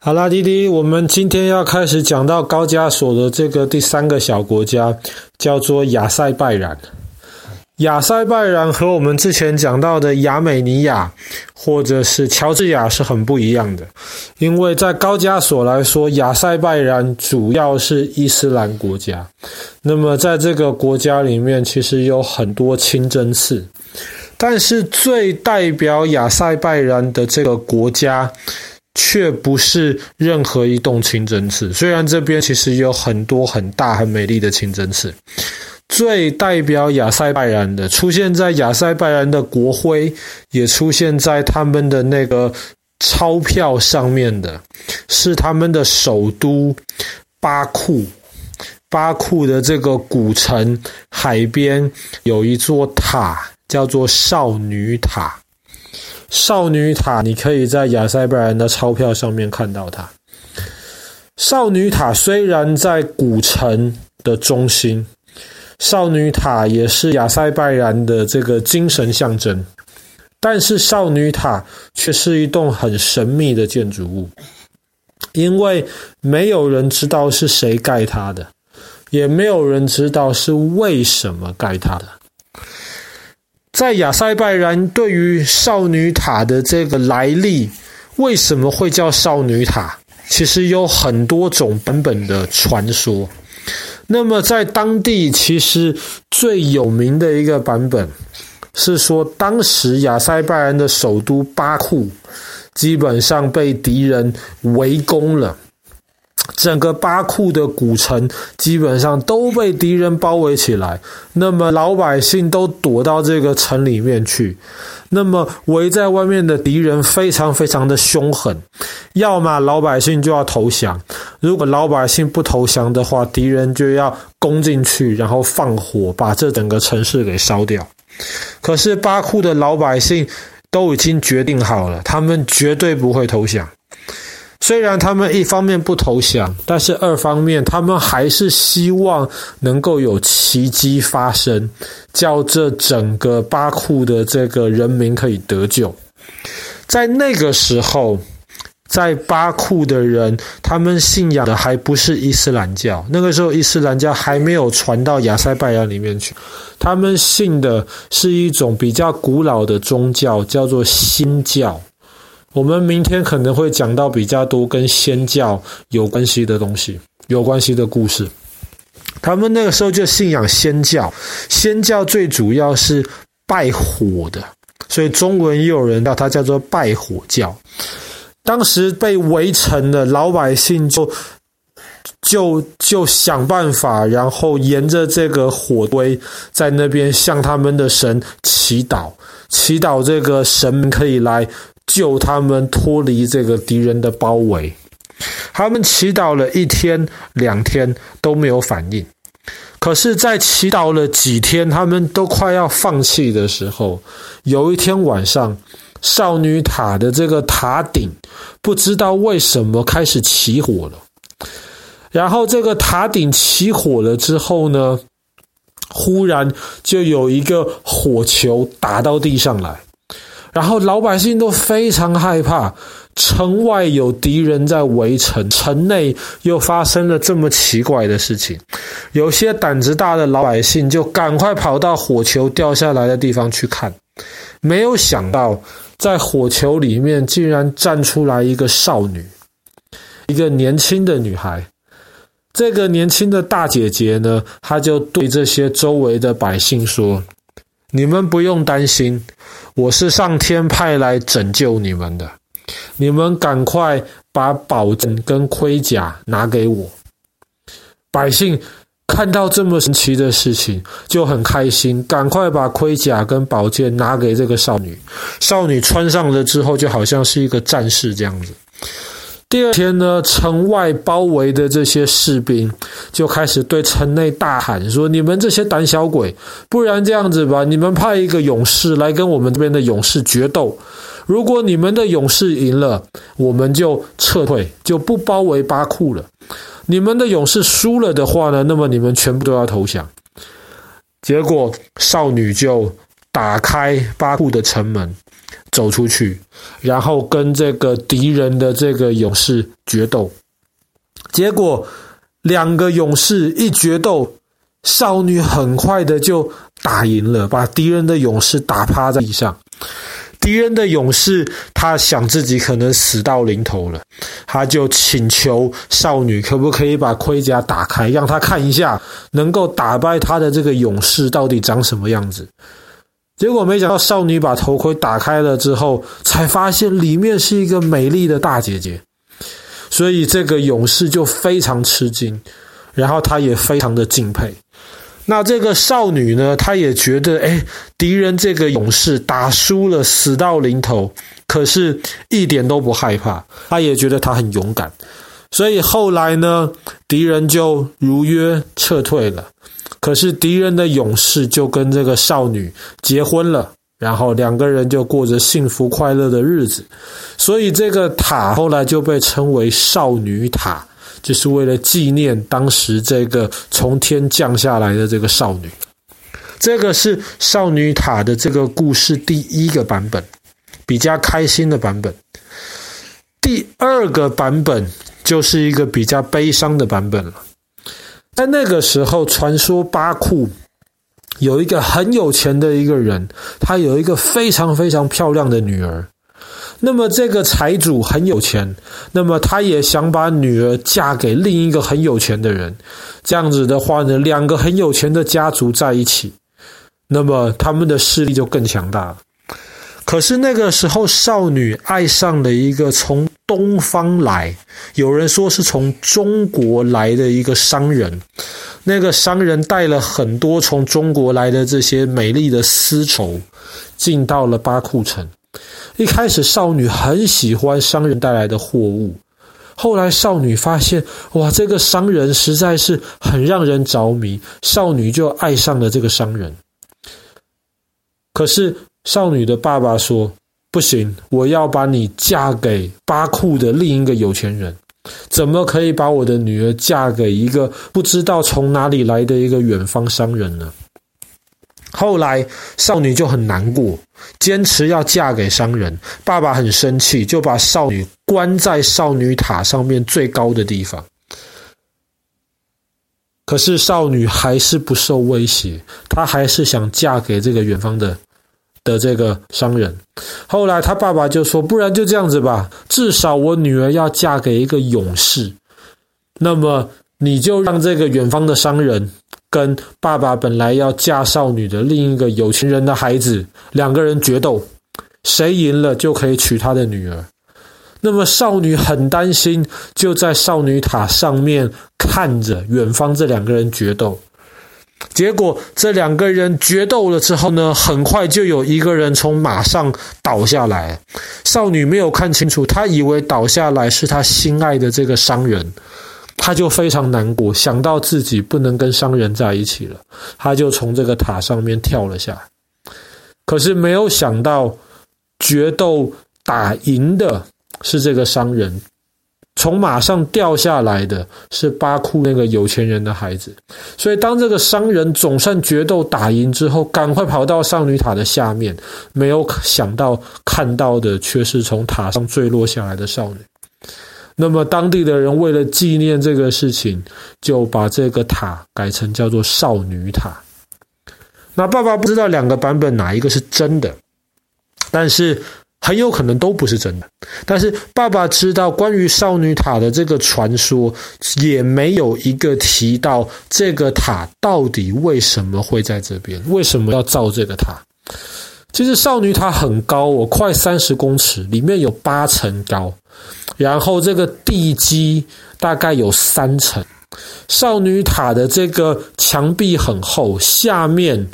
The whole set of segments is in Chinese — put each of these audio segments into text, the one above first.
好啦，弟弟，我们今天要开始讲到高加索的这个第三个小国家，叫做亚塞拜然。亚塞拜然和我们之前讲到的亚美尼亚或者是乔治亚是很不一样的，因为在高加索来说，亚塞拜然主要是伊斯兰国家。那么在这个国家里面，其实有很多清真寺，但是最代表亚塞拜然的这个国家，却不是任何一栋清真寺。虽然这边其实有很多很大很美丽的清真寺。最代表亚塞拜然的，出现在亚塞拜然的国徽，也出现在他们的那个钞票上面的，是他们的首都巴库。巴库的这个古城海边有一座塔，叫做少女塔。少女塔，你可以在亚塞拜然的钞票上面看到它。少女塔虽然在古城的中心。少女塔也是亚塞拜然的这个精神象征，但是少女塔却是一栋很神秘的建筑物，因为没有人知道是谁盖它的，也没有人知道是为什么盖它的。在亚塞拜然，对于少女塔的这个来历，为什么会叫少女塔？其实有很多种版本的传说。那么，在当地其实最有名的一个版本是说，当时亚塞拜然的首都巴库基本上被敌人围攻了，整个巴库的古城基本上都被敌人包围起来，那么老百姓都躲到这个城里面去。那么围在外面的敌人非常非常的凶狠，要么老百姓就要投降，如果老百姓不投降的话，敌人就要攻进去，然后放火把这整个城市给烧掉。可是巴库的老百姓都已经决定好了，他们绝对不会投降。虽然他们一方面不投降，但是二方面他们还是希望能够有奇迹发生，叫这整个巴库的这个人民可以得救。在那个时候，在巴库的人，他们信仰的还不是伊斯兰教，那个时候伊斯兰教还没有传到亚塞拜然里面去，他们信的是一种比较古老的宗教，叫做新教。我们明天可能会讲到比较多跟仙教有关系的东西，有关系的故事。他们那个时候就信仰仙教，仙教最主要是拜火的，所以中文也有人叫它叫做拜火教。当时被围城的老百姓就就就想办法，然后沿着这个火堆在那边向他们的神祈祷，祈祷这个神可以来。救他们脱离这个敌人的包围，他们祈祷了一天两天都没有反应，可是，在祈祷了几天，他们都快要放弃的时候，有一天晚上，少女塔的这个塔顶不知道为什么开始起火了，然后这个塔顶起火了之后呢，忽然就有一个火球打到地上来。然后老百姓都非常害怕，城外有敌人在围城，城内又发生了这么奇怪的事情。有些胆子大的老百姓就赶快跑到火球掉下来的地方去看，没有想到在火球里面竟然站出来一个少女，一个年轻的女孩。这个年轻的大姐姐呢，她就对这些周围的百姓说。你们不用担心，我是上天派来拯救你们的。你们赶快把宝剑跟盔甲拿给我。百姓看到这么神奇的事情，就很开心，赶快把盔甲跟宝剑拿给这个少女。少女穿上了之后，就好像是一个战士这样子。第二天呢，城外包围的这些士兵就开始对城内大喊说：“你们这些胆小鬼，不然这样子吧，你们派一个勇士来跟我们这边的勇士决斗。如果你们的勇士赢了，我们就撤退，就不包围巴库了。你们的勇士输了的话呢，那么你们全部都要投降。”结果少女就打开巴库的城门。走出去，然后跟这个敌人的这个勇士决斗。结果两个勇士一决斗，少女很快的就打赢了，把敌人的勇士打趴在地上。敌人的勇士，他想自己可能死到临头了，他就请求少女可不可以把盔甲打开，让他看一下能够打败他的这个勇士到底长什么样子。结果没想到，少女把头盔打开了之后，才发现里面是一个美丽的大姐姐，所以这个勇士就非常吃惊，然后他也非常的敬佩。那这个少女呢，她也觉得，哎，敌人这个勇士打输了，死到临头，可是一点都不害怕，她也觉得他很勇敢，所以后来呢，敌人就如约撤退了，可是敌人的勇士就跟这个少女结婚了，然后两个人就过着幸福快乐的日子，所以这个塔后来就被称为少女塔。就是为了纪念当时这个从天降下来的这个少女，这个是少女塔的这个故事第一个版本，比较开心的版本。第二个版本就是一个比较悲伤的版本了。在那个时候，传说巴库有一个很有钱的一个人，他有一个非常非常漂亮的女儿。那么这个财主很有钱，那么他也想把女儿嫁给另一个很有钱的人，这样子的话呢，两个很有钱的家族在一起，那么他们的势力就更强大了。可是那个时候，少女爱上了一个从东方来，有人说是从中国来的一个商人，那个商人带了很多从中国来的这些美丽的丝绸，进到了巴库城。一开始，少女很喜欢商人带来的货物。后来，少女发现，哇，这个商人实在是很让人着迷，少女就爱上了这个商人。可是，少女的爸爸说：“不行，我要把你嫁给巴库的另一个有钱人。怎么可以把我的女儿嫁给一个不知道从哪里来的一个远方商人呢？”后来，少女就很难过，坚持要嫁给商人。爸爸很生气，就把少女关在少女塔上面最高的地方。可是少女还是不受威胁，她还是想嫁给这个远方的的这个商人。后来，他爸爸就说：“不然就这样子吧，至少我女儿要嫁给一个勇士。那么，你就让这个远方的商人。”跟爸爸本来要嫁少女的另一个有钱人的孩子，两个人决斗，谁赢了就可以娶他的女儿。那么少女很担心，就在少女塔上面看着远方这两个人决斗。结果这两个人决斗了之后呢，很快就有一个人从马上倒下来。少女没有看清楚，她以为倒下来是她心爱的这个商人。她就非常难过，想到自己不能跟商人在一起了，她就从这个塔上面跳了下来。可是没有想到，决斗打赢的是这个商人，从马上掉下来的是巴库那个有钱人的孩子。所以，当这个商人总算决斗打赢之后，赶快跑到少女塔的下面，没有想到看到的却是从塔上坠落下来的少女。那么当地的人为了纪念这个事情，就把这个塔改成叫做少女塔。那爸爸不知道两个版本哪一个是真的，但是很有可能都不是真的。但是爸爸知道关于少女塔的这个传说，也没有一个提到这个塔到底为什么会在这边，为什么要造这个塔。其实少女塔很高哦，快三十公尺，里面有八层高。然后这个地基大概有三层，少女塔的这个墙壁很厚，下面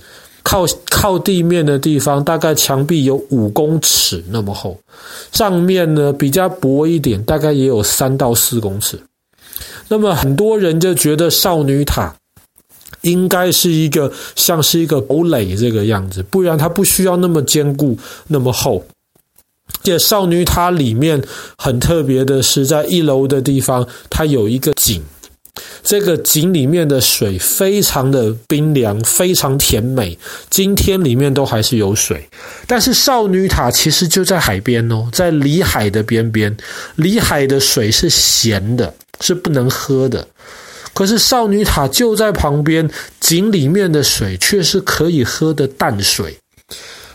靠靠地面的地方大概墙壁有五公尺那么厚，上面呢比较薄一点，大概也有三到四公尺。那么很多人就觉得少女塔应该是一个像是一个堡垒这个样子，不然它不需要那么坚固那么厚。这少女塔里面很特别的是，在一楼的地方，它有一个井，这个井里面的水非常的冰凉，非常甜美，今天里面都还是有水。但是少女塔其实就在海边哦，在里海的边边，里海的水是咸的，是不能喝的。可是少女塔就在旁边，井里面的水却是可以喝的淡水，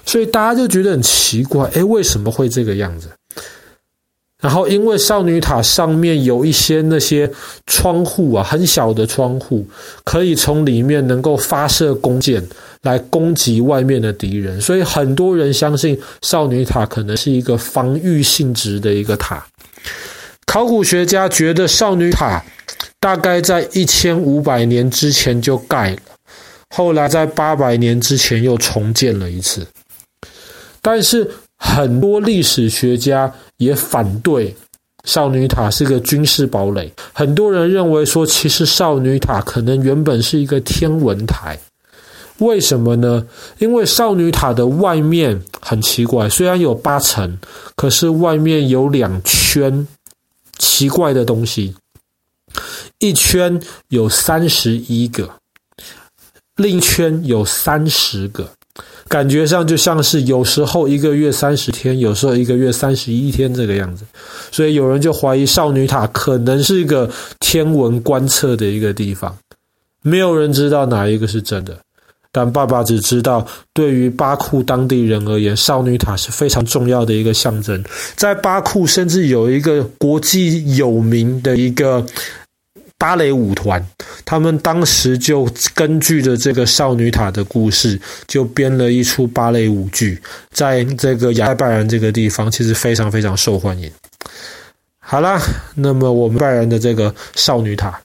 所以大家就觉得很奇怪，诶，为什么会这个样子？然后，因为少女塔上面有一些那些窗户啊，很小的窗户，可以从里面能够发射弓箭来攻击外面的敌人，所以很多人相信少女塔可能是一个防御性质的一个塔。考古学家觉得少女塔大概在一千五百年之前就盖了，后来在八百年之前又重建了一次，但是。很多历史学家也反对少女塔是个军事堡垒。很多人认为说，其实少女塔可能原本是一个天文台。为什么呢？因为少女塔的外面很奇怪，虽然有八层，可是外面有两圈奇怪的东西，一圈有三十一个，另一圈有三十个。感觉上就像是有时候一个月三十天，有时候一个月三十一天这个样子，所以有人就怀疑少女塔可能是一个天文观测的一个地方。没有人知道哪一个是真的，但爸爸只知道，对于巴库当地人而言，少女塔是非常重要的一个象征。在巴库，甚至有一个国际有名的一个。芭蕾舞团，他们当时就根据着这个少女塔的故事，就编了一出芭蕾舞剧，在这个亚塞拜然这个地方，其实非常非常受欢迎。好啦，那么我们拜然的这个少女塔